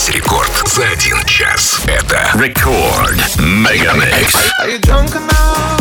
Здесь рекорд за один час. Это рекорд Мегамикс. Are you drunk enough?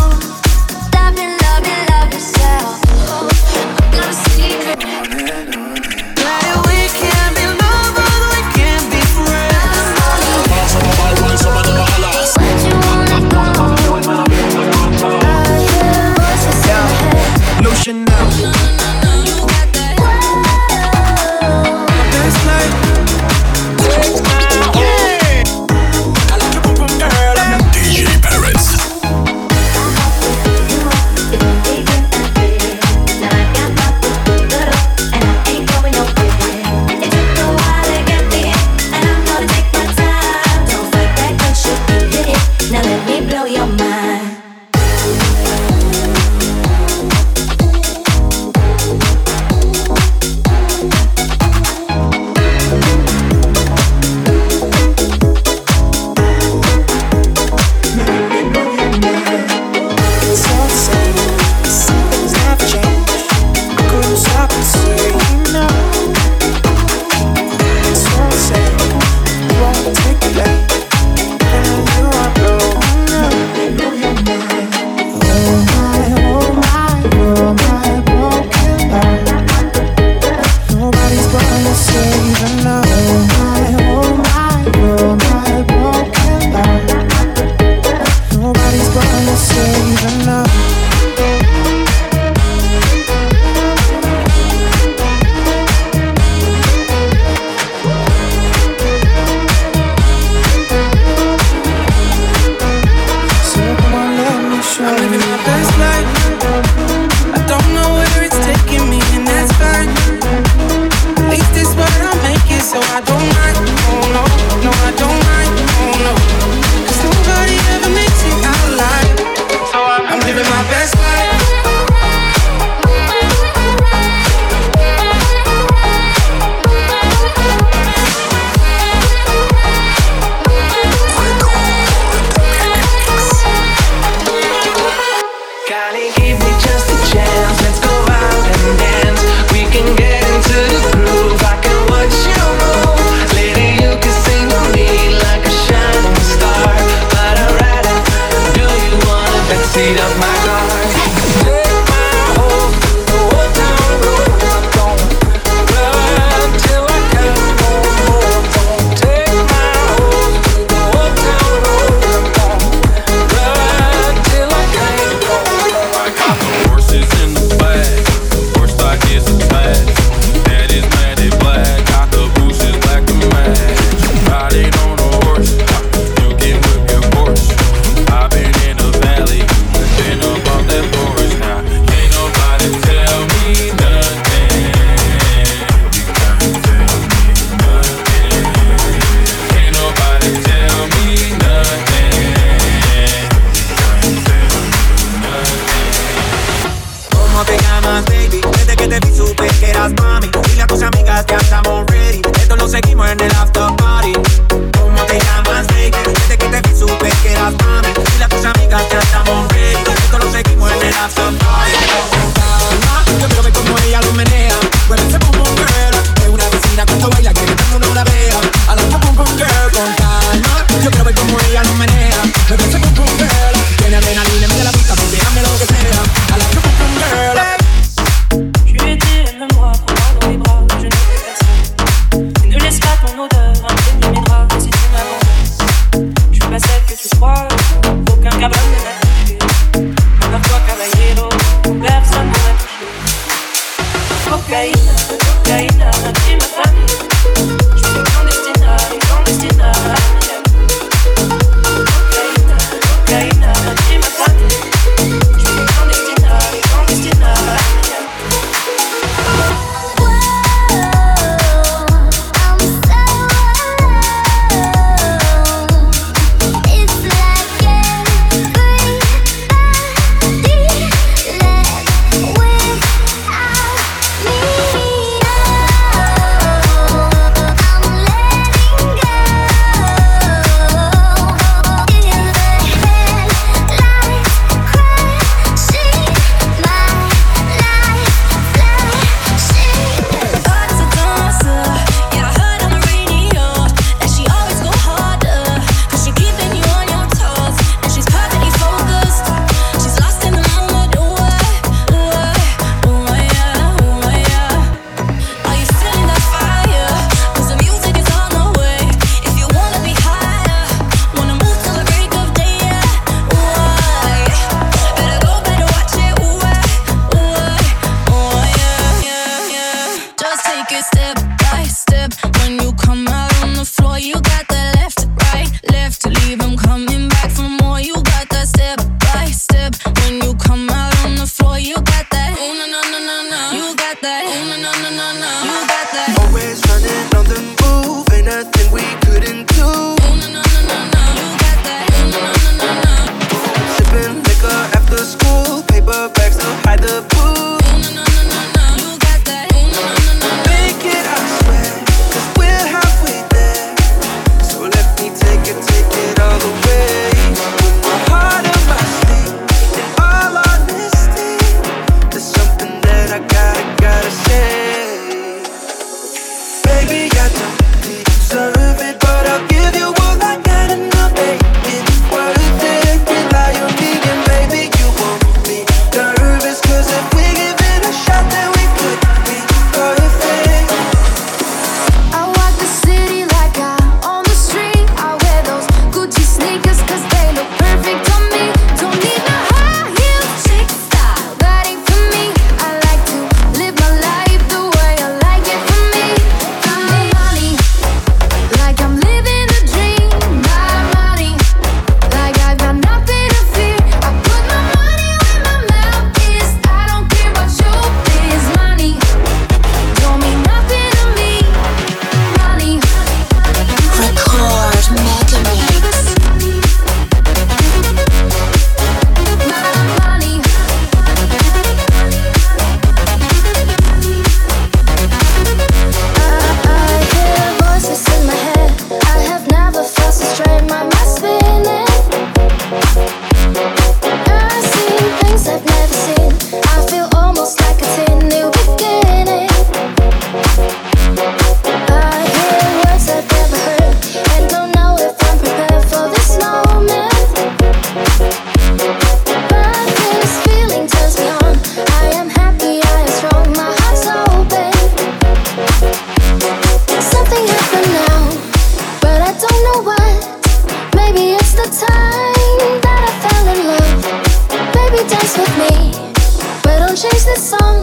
But don't chase the song.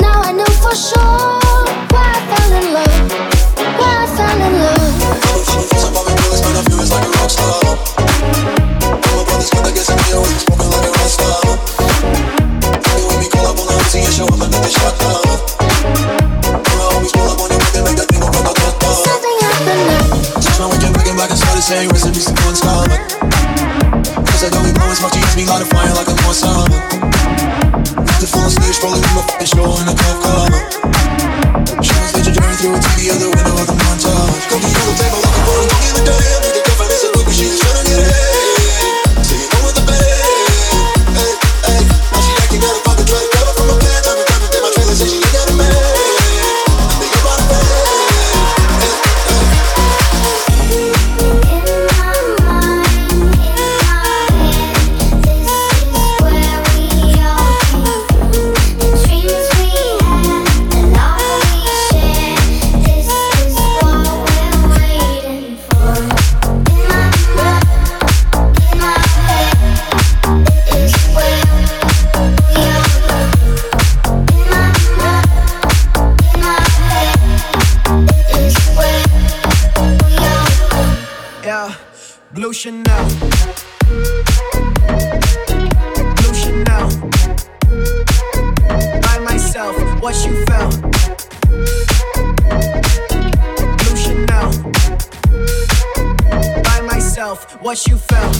Now I know for sure why I fell in love. Why I fell in love. Some other girl is I feel it's like a rock star. My brother's good, I guess I'm here, he's smoking like a rock star. You and me call up on the MC and show up another shot down. I always pull up on you, make that thing go rock, rock, rock, rock. Happened. Just when we back and back, I started saying recipes to one star. Cause I don't even know as much, use me, light a fire like a lost summer. The full of snitch, rolling with my fucking show in a cop car. She was led your journey through to the other window of the montage. Go to the table, looking for a look in the day. yourself what you felt.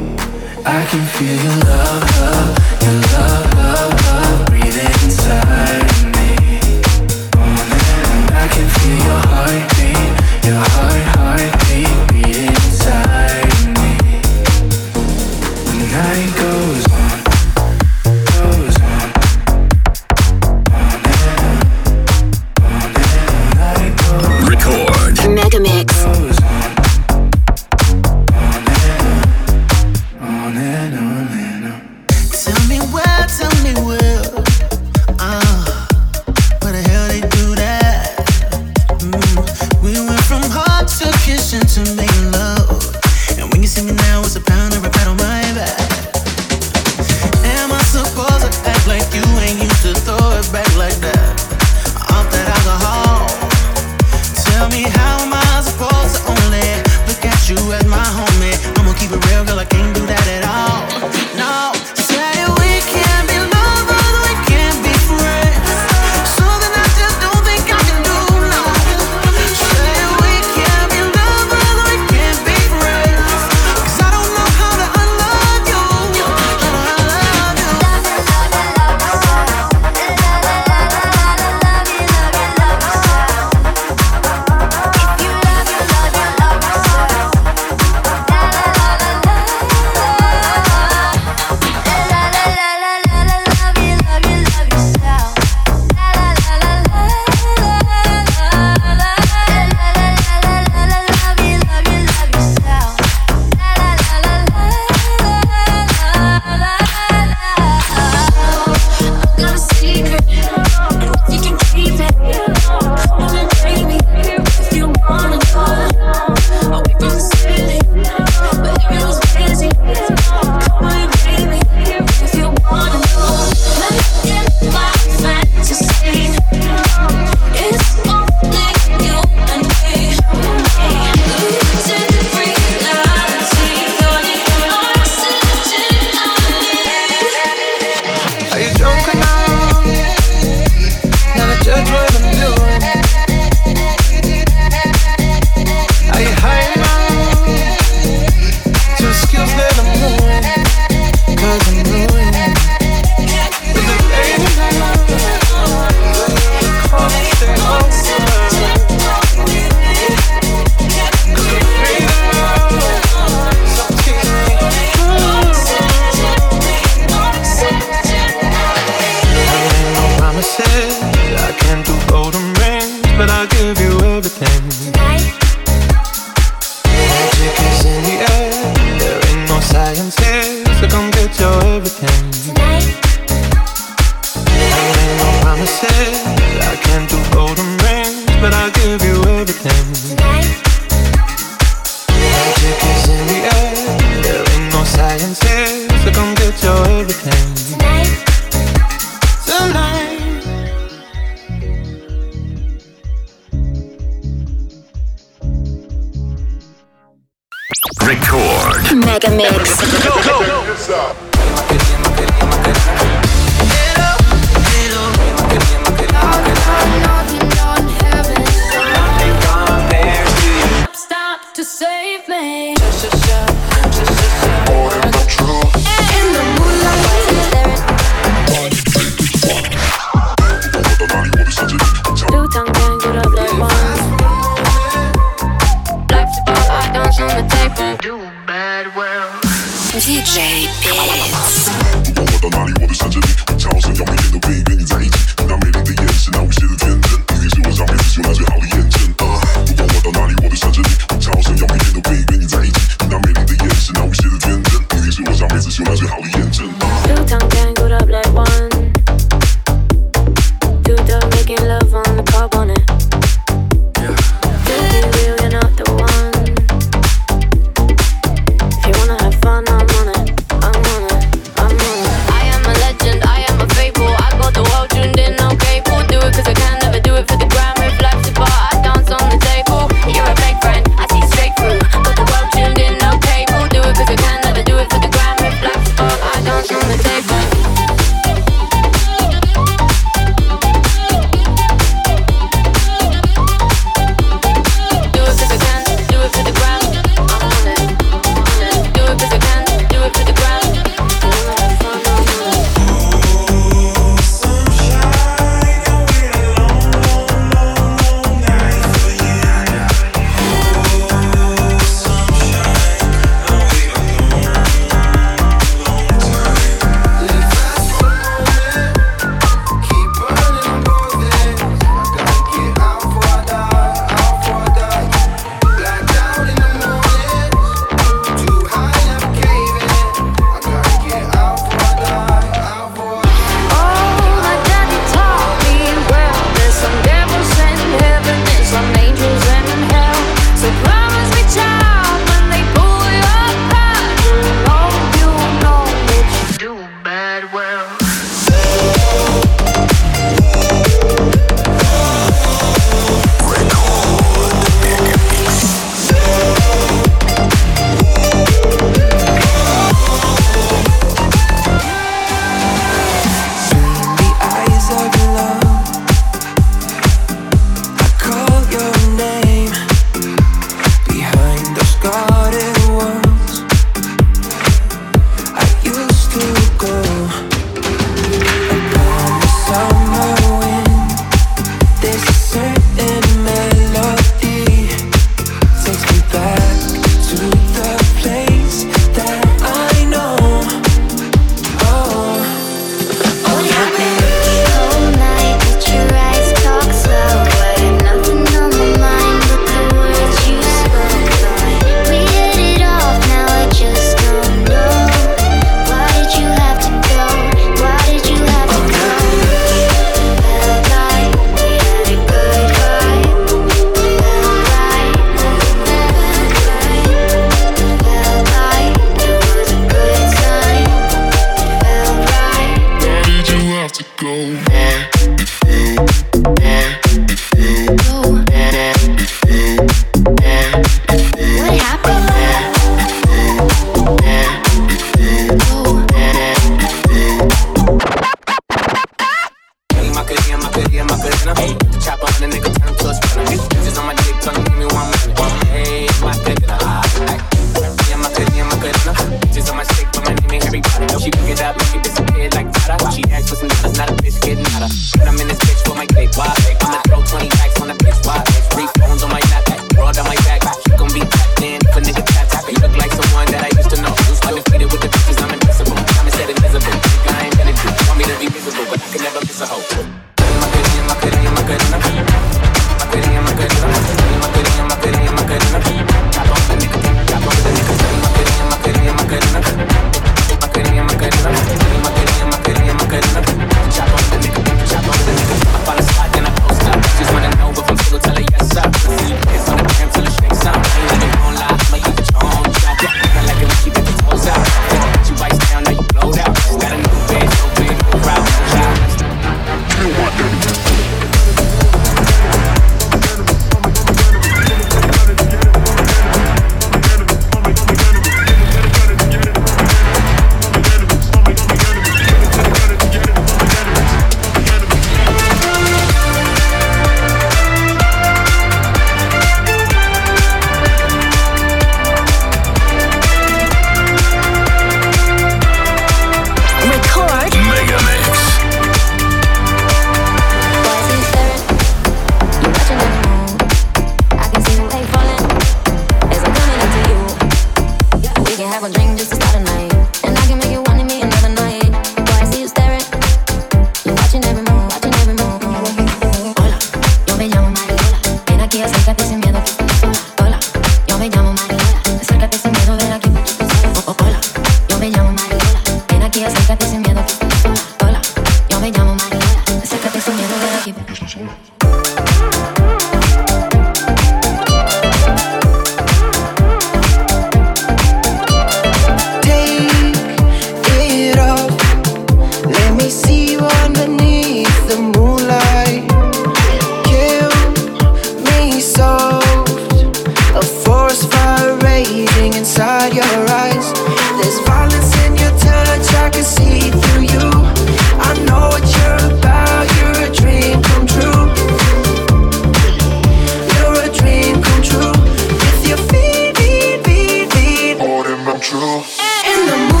In the moonlight.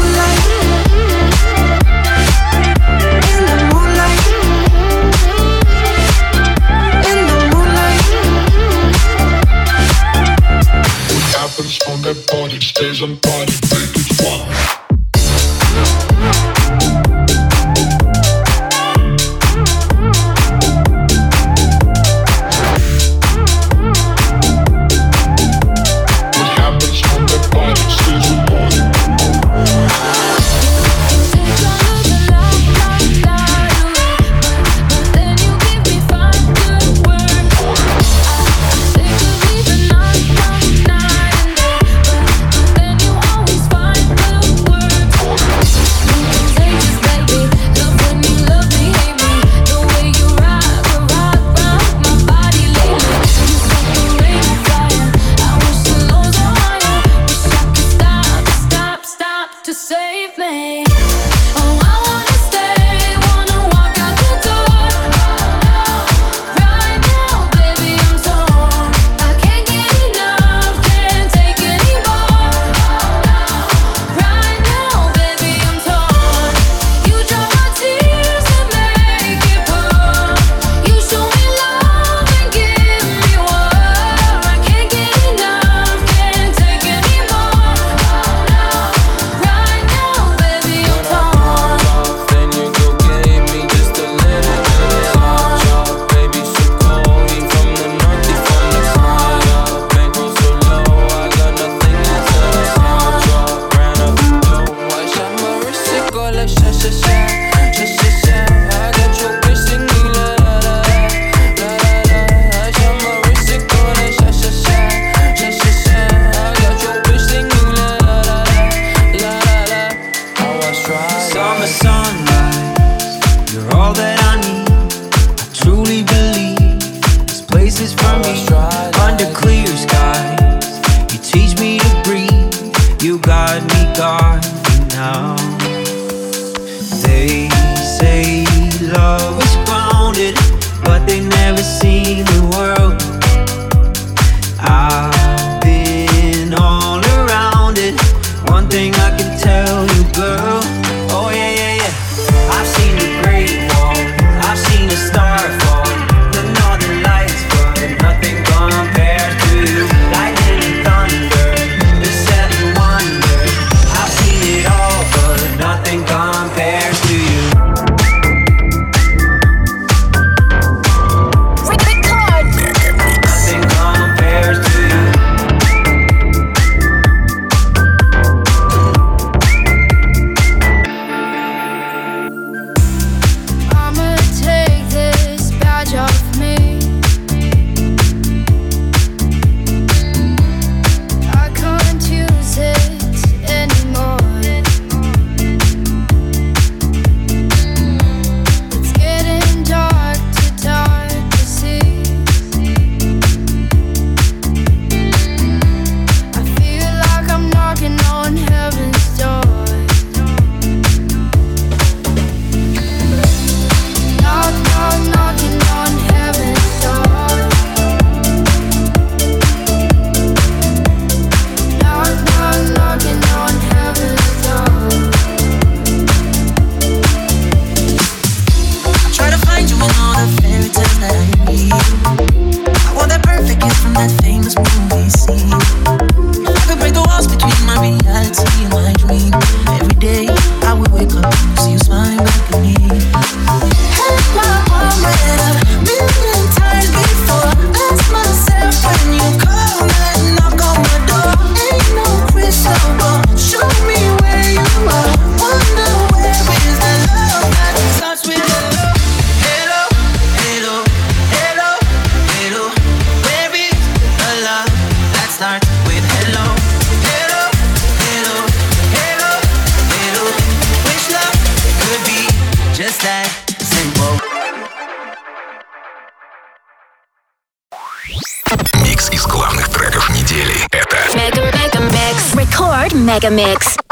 Mega Mix.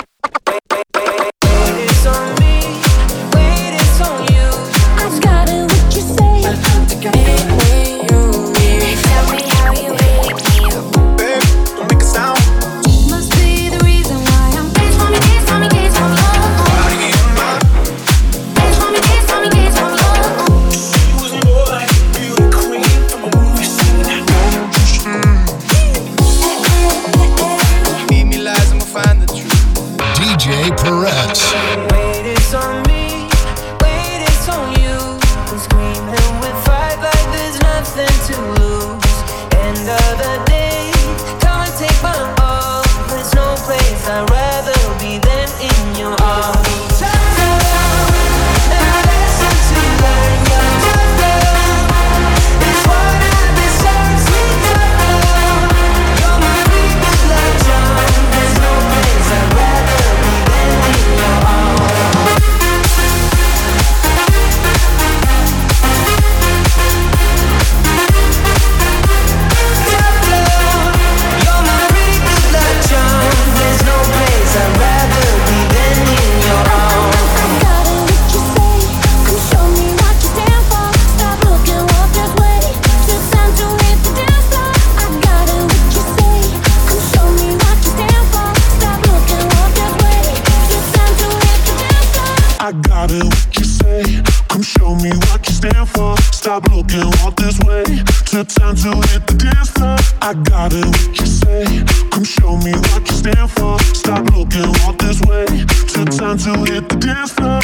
I got it, what you say. Come show me what you stand for. Stop looking all this way. Took time to hit the dance floor. I got it, what you say. Come show me what you stand for. Stop looking all this way. Took time to hit the dance floor.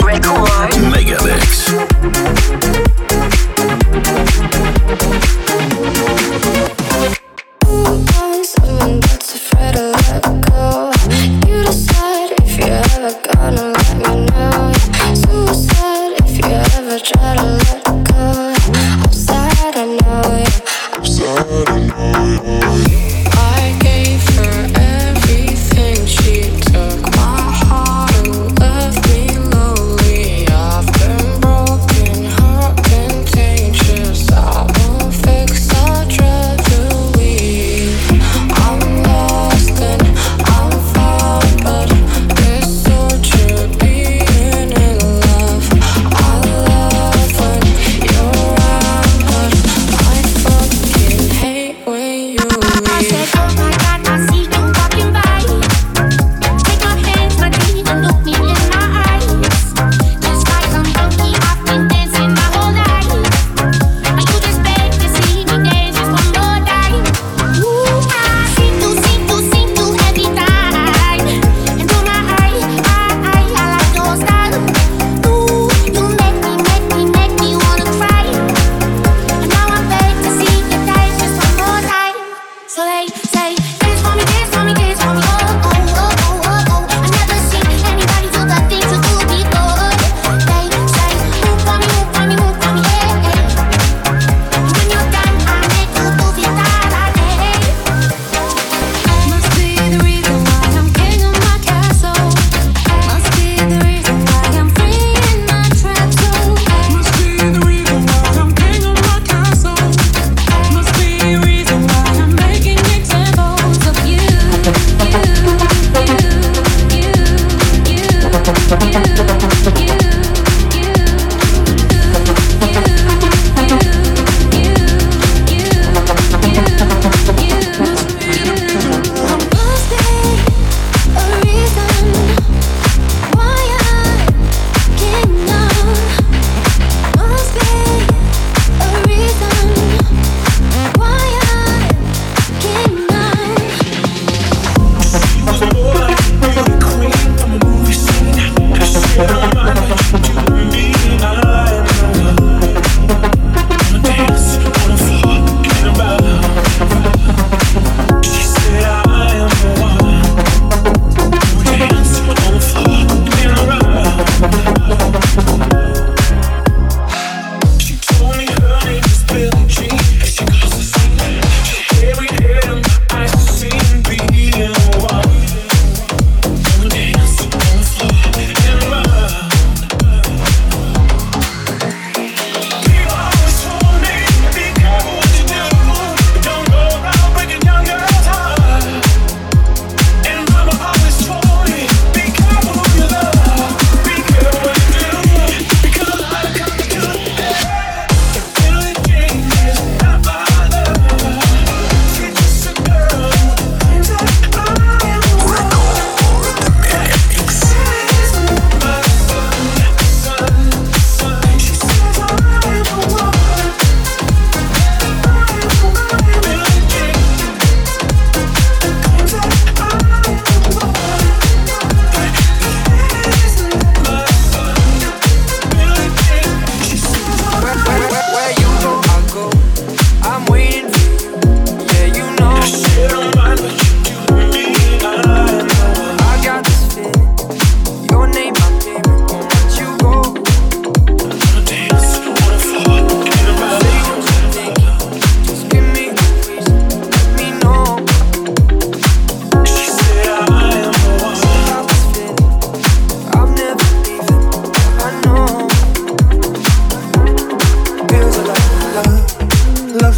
Record Megamix.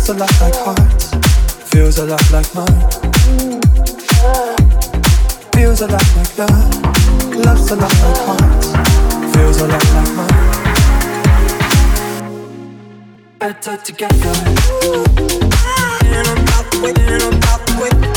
Feels a lot like hearts, feels a lot like mine. Feels a lot like love, loves a lot like hearts, feels a lot like mine. Better together. In about the way, in about the way.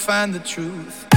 find the truth.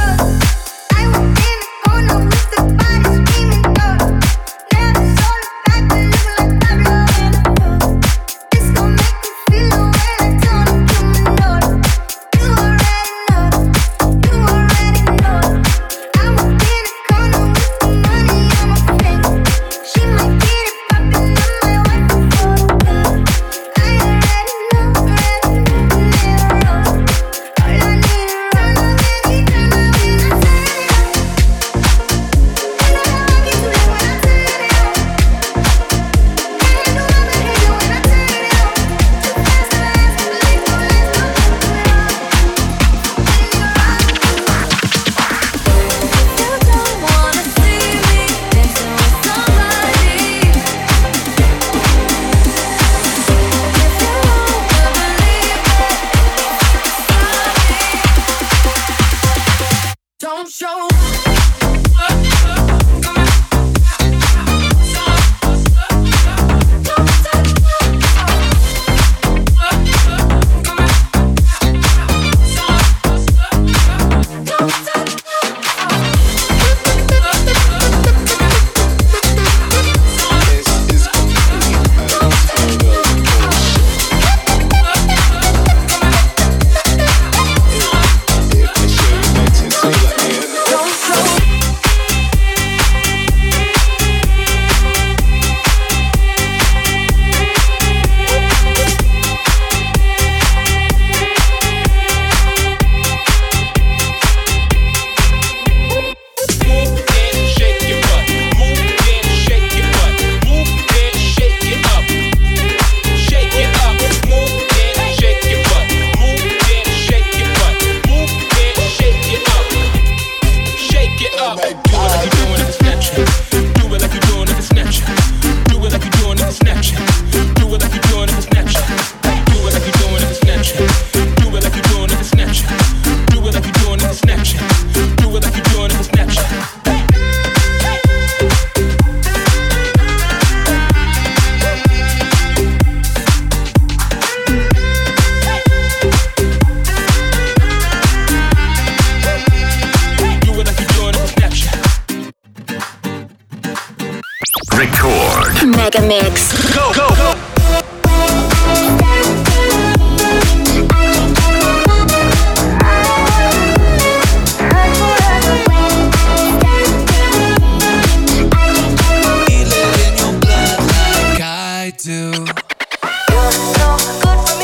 I got a confession.